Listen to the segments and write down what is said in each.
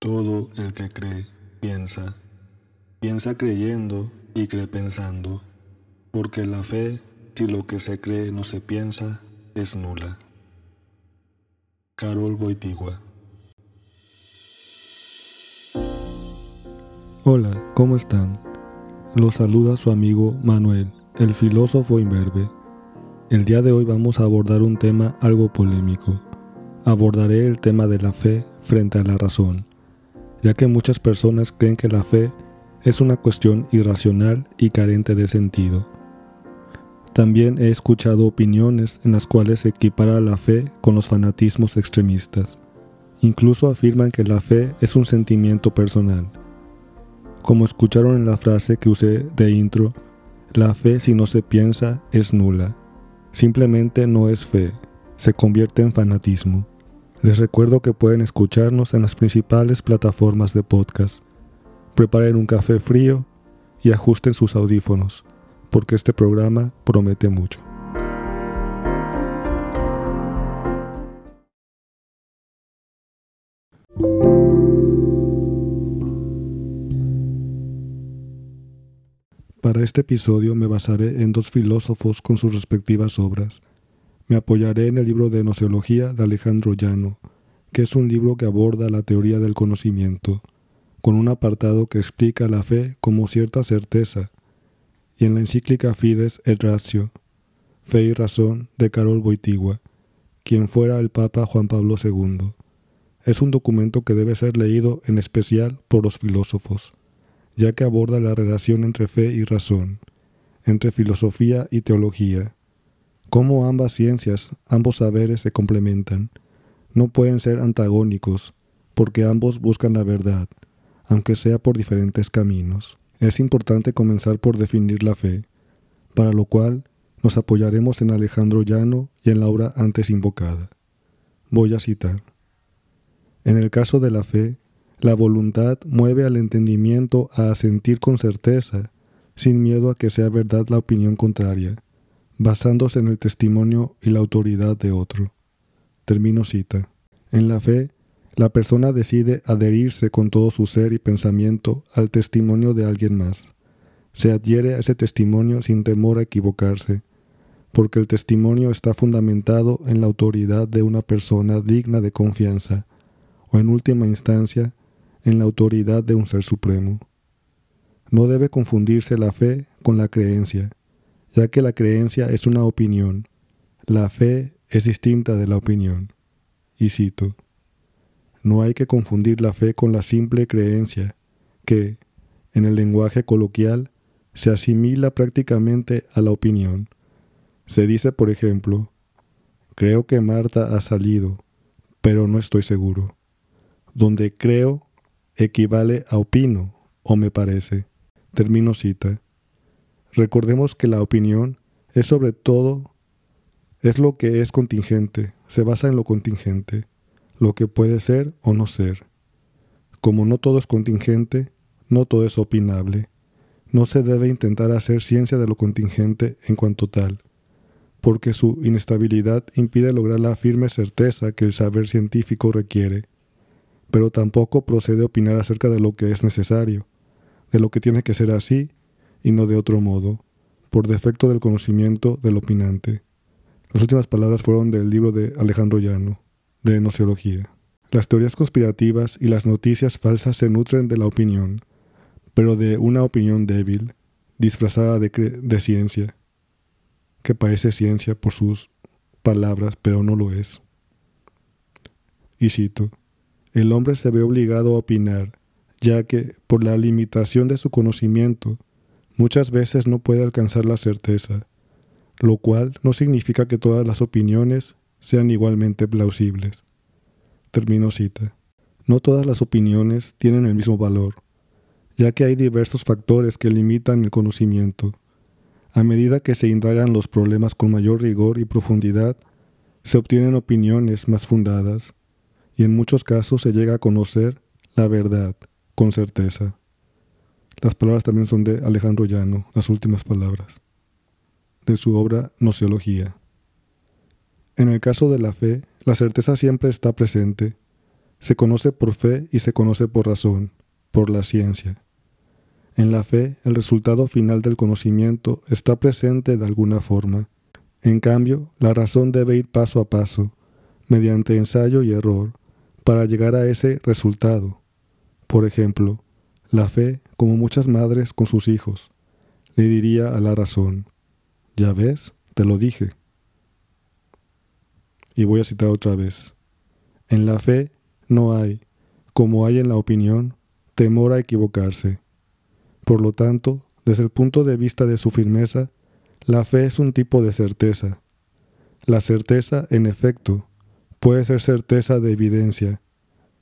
Todo el que cree, piensa. Piensa creyendo y cree pensando, porque la fe, si lo que se cree no se piensa, es nula. Carol Boitigua Hola, ¿cómo están? Los saluda su amigo Manuel, el filósofo imberbe. El día de hoy vamos a abordar un tema algo polémico. Abordaré el tema de la fe frente a la razón ya que muchas personas creen que la fe es una cuestión irracional y carente de sentido. También he escuchado opiniones en las cuales se equipara la fe con los fanatismos extremistas. Incluso afirman que la fe es un sentimiento personal. Como escucharon en la frase que usé de intro, la fe si no se piensa es nula. Simplemente no es fe, se convierte en fanatismo. Les recuerdo que pueden escucharnos en las principales plataformas de podcast. Preparen un café frío y ajusten sus audífonos, porque este programa promete mucho. Para este episodio me basaré en dos filósofos con sus respectivas obras. Me apoyaré en el libro de Nociología de Alejandro Llano, que es un libro que aborda la teoría del conocimiento, con un apartado que explica la fe como cierta certeza, y en la encíclica Fides et Ratio, Fe y Razón de Carol Boitigua, quien fuera el Papa Juan Pablo II. Es un documento que debe ser leído en especial por los filósofos, ya que aborda la relación entre fe y razón, entre filosofía y teología, cómo ambas ciencias, ambos saberes se complementan. No pueden ser antagónicos, porque ambos buscan la verdad, aunque sea por diferentes caminos. Es importante comenzar por definir la fe, para lo cual nos apoyaremos en Alejandro Llano y en la obra antes invocada. Voy a citar. En el caso de la fe, la voluntad mueve al entendimiento a asentir con certeza, sin miedo a que sea verdad la opinión contraria basándose en el testimonio y la autoridad de otro. Termino cita. En la fe, la persona decide adherirse con todo su ser y pensamiento al testimonio de alguien más. Se adhiere a ese testimonio sin temor a equivocarse, porque el testimonio está fundamentado en la autoridad de una persona digna de confianza, o en última instancia, en la autoridad de un ser supremo. No debe confundirse la fe con la creencia, ya que la creencia es una opinión, la fe es distinta de la opinión. Y cito, no hay que confundir la fe con la simple creencia, que, en el lenguaje coloquial, se asimila prácticamente a la opinión. Se dice, por ejemplo, creo que Marta ha salido, pero no estoy seguro. Donde creo equivale a opino o me parece. Termino cita. Recordemos que la opinión es sobre todo, es lo que es contingente, se basa en lo contingente, lo que puede ser o no ser. Como no todo es contingente, no todo es opinable. No se debe intentar hacer ciencia de lo contingente en cuanto tal, porque su inestabilidad impide lograr la firme certeza que el saber científico requiere, pero tampoco procede opinar acerca de lo que es necesario, de lo que tiene que ser así y no de otro modo, por defecto del conocimiento del opinante. Las últimas palabras fueron del libro de Alejandro Llano, de Nociología. Las teorías conspirativas y las noticias falsas se nutren de la opinión, pero de una opinión débil, disfrazada de, de ciencia, que parece ciencia por sus palabras, pero no lo es. Y cito, el hombre se ve obligado a opinar, ya que, por la limitación de su conocimiento, muchas veces no puede alcanzar la certeza, lo cual no significa que todas las opiniones sean igualmente plausibles. Termino cita. No todas las opiniones tienen el mismo valor, ya que hay diversos factores que limitan el conocimiento. A medida que se indagan los problemas con mayor rigor y profundidad, se obtienen opiniones más fundadas, y en muchos casos se llega a conocer la verdad con certeza. Las palabras también son de Alejandro Llano, las últimas palabras, de su obra Nociología. En el caso de la fe, la certeza siempre está presente, Se conoce por fe y se conoce por razón, por la ciencia. En la fe, el resultado final del conocimiento está presente de alguna forma. En cambio, la razón debe ir paso a paso, mediante ensayo y error, para llegar a ese resultado. Por ejemplo, la fe, como muchas madres con sus hijos, le diría a la razón, ya ves, te lo dije. Y voy a citar otra vez. En la fe no hay, como hay en la opinión, temor a equivocarse. Por lo tanto, desde el punto de vista de su firmeza, la fe es un tipo de certeza. La certeza, en efecto, puede ser certeza de evidencia,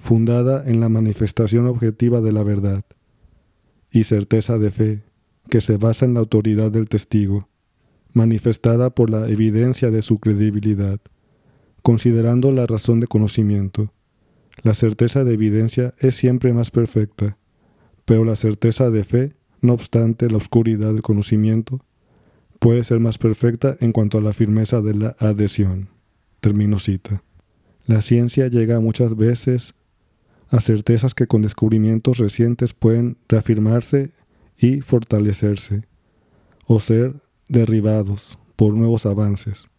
fundada en la manifestación objetiva de la verdad, y certeza de fe, que se basa en la autoridad del testigo, manifestada por la evidencia de su credibilidad, considerando la razón de conocimiento. La certeza de evidencia es siempre más perfecta, pero la certeza de fe, no obstante la oscuridad del conocimiento, puede ser más perfecta en cuanto a la firmeza de la adhesión. Termino cita. La ciencia llega muchas veces a certezas que con descubrimientos recientes pueden reafirmarse y fortalecerse, o ser derribados por nuevos avances.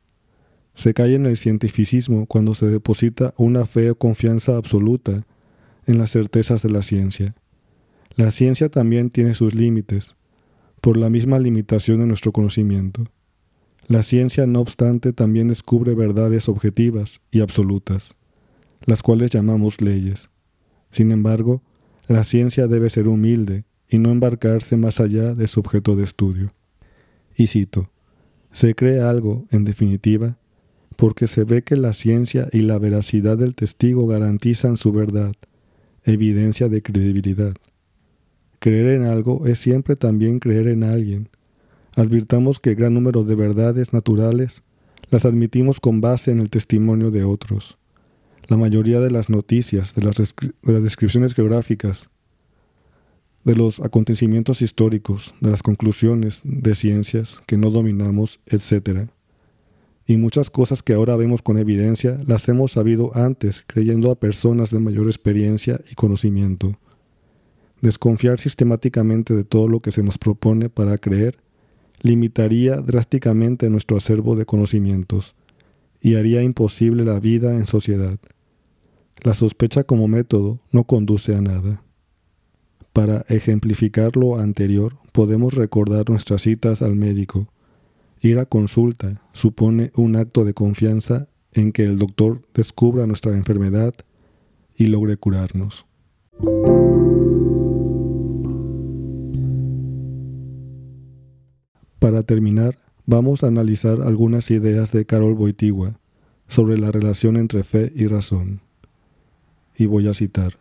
Se cae en el cientificismo cuando se deposita una fe o confianza absoluta en las certezas de la ciencia. La ciencia también tiene sus límites, por la misma limitación de nuestro conocimiento. La ciencia, no obstante, también descubre verdades objetivas y absolutas, las cuales llamamos leyes. Sin embargo, la ciencia debe ser humilde y no embarcarse más allá de su objeto de estudio. Y cito, se cree algo, en definitiva, porque se ve que la ciencia y la veracidad del testigo garantizan su verdad, evidencia de credibilidad. Creer en algo es siempre también creer en alguien. Advirtamos que gran número de verdades naturales las admitimos con base en el testimonio de otros. La mayoría de las noticias, de las, descripciones geográficas, de los acontecimientos históricos, de las conclusiones de ciencias que no dominamos, etc. Y muchas cosas que ahora vemos con evidencia las hemos sabido antes creyendo a personas de mayor experiencia y conocimiento. Desconfiar sistemáticamente de todo lo que se nos propone para creer limitaría drásticamente nuestro acervo de conocimientos y haría imposible la vida en sociedad. La sospecha como método no conduce a nada. Para ejemplificar lo anterior, podemos recordar nuestras citas al médico. Ir a consulta supone un acto de confianza en que el doctor descubra nuestra enfermedad y logre curarnos. Para terminar, vamos a analizar algunas ideas de Carol Boitigua sobre la relación entre fe y razón. Y voy a citar.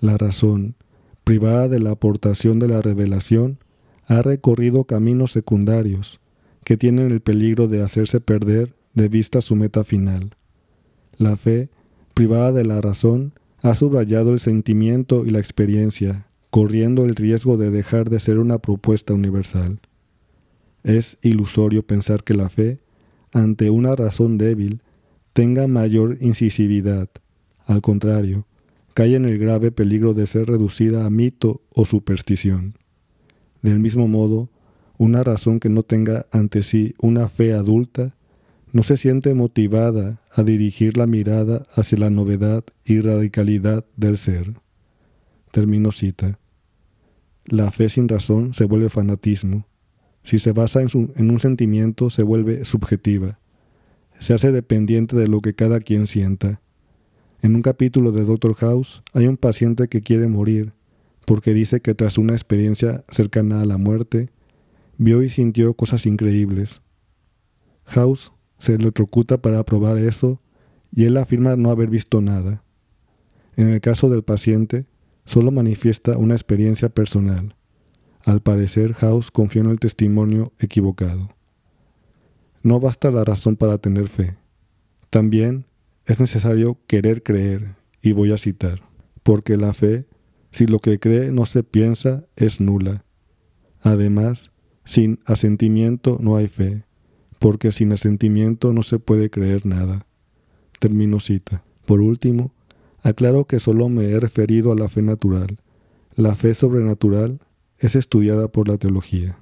La razón, privada de la aportación de la revelación, ha recorrido caminos secundarios que tienen el peligro de hacerse perder de vista su meta final. La fe, privada de la razón, ha subrayado el sentimiento y la experiencia, corriendo el riesgo de dejar de ser una propuesta universal. Es ilusorio pensar que la fe, ante una razón débil, tenga mayor incisividad. Al contrario, cae en el grave peligro de ser reducida a mito o superstición. Del mismo modo, una razón que no tenga ante sí una fe adulta no se siente motivada a dirigir la mirada hacia la novedad y radicalidad del ser. Termino cita. La fe sin razón se vuelve fanatismo, si se basa en, un sentimiento, se vuelve subjetiva. Se hace dependiente de lo que cada quien sienta. En un capítulo de Doctor House hay un paciente que quiere morir porque dice que tras una experiencia cercana a la muerte, vio y sintió cosas increíbles. House se electrocuta para probar eso y él afirma no haber visto nada. En el caso del paciente, solo manifiesta una experiencia personal. Al parecer, House confió en el testimonio equivocado. No basta la razón para tener fe. También es necesario querer creer, y voy a citar, porque la fe, si lo que cree no se piensa, es nula. Además, sin asentimiento no hay fe, porque sin asentimiento no se puede creer nada. Termino cita. Por último, Aclaro que solo me he referido a la fe natural. La fe sobrenatural es estudiada por la teología.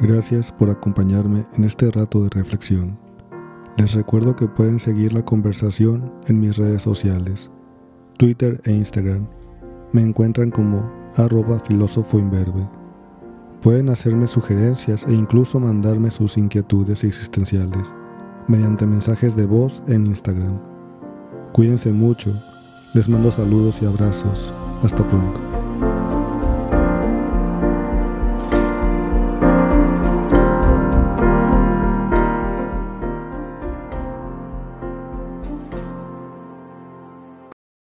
Gracias por acompañarme en este rato de reflexión. Les recuerdo que pueden seguir la conversación en mis redes sociales, Twitter e Instagram. Me encuentran como arroba filósofo Pueden hacerme sugerencias e incluso mandarme sus inquietudes existenciales mediante mensajes de voz en Instagram. Cuídense mucho. Les mando saludos y abrazos. Hasta pronto.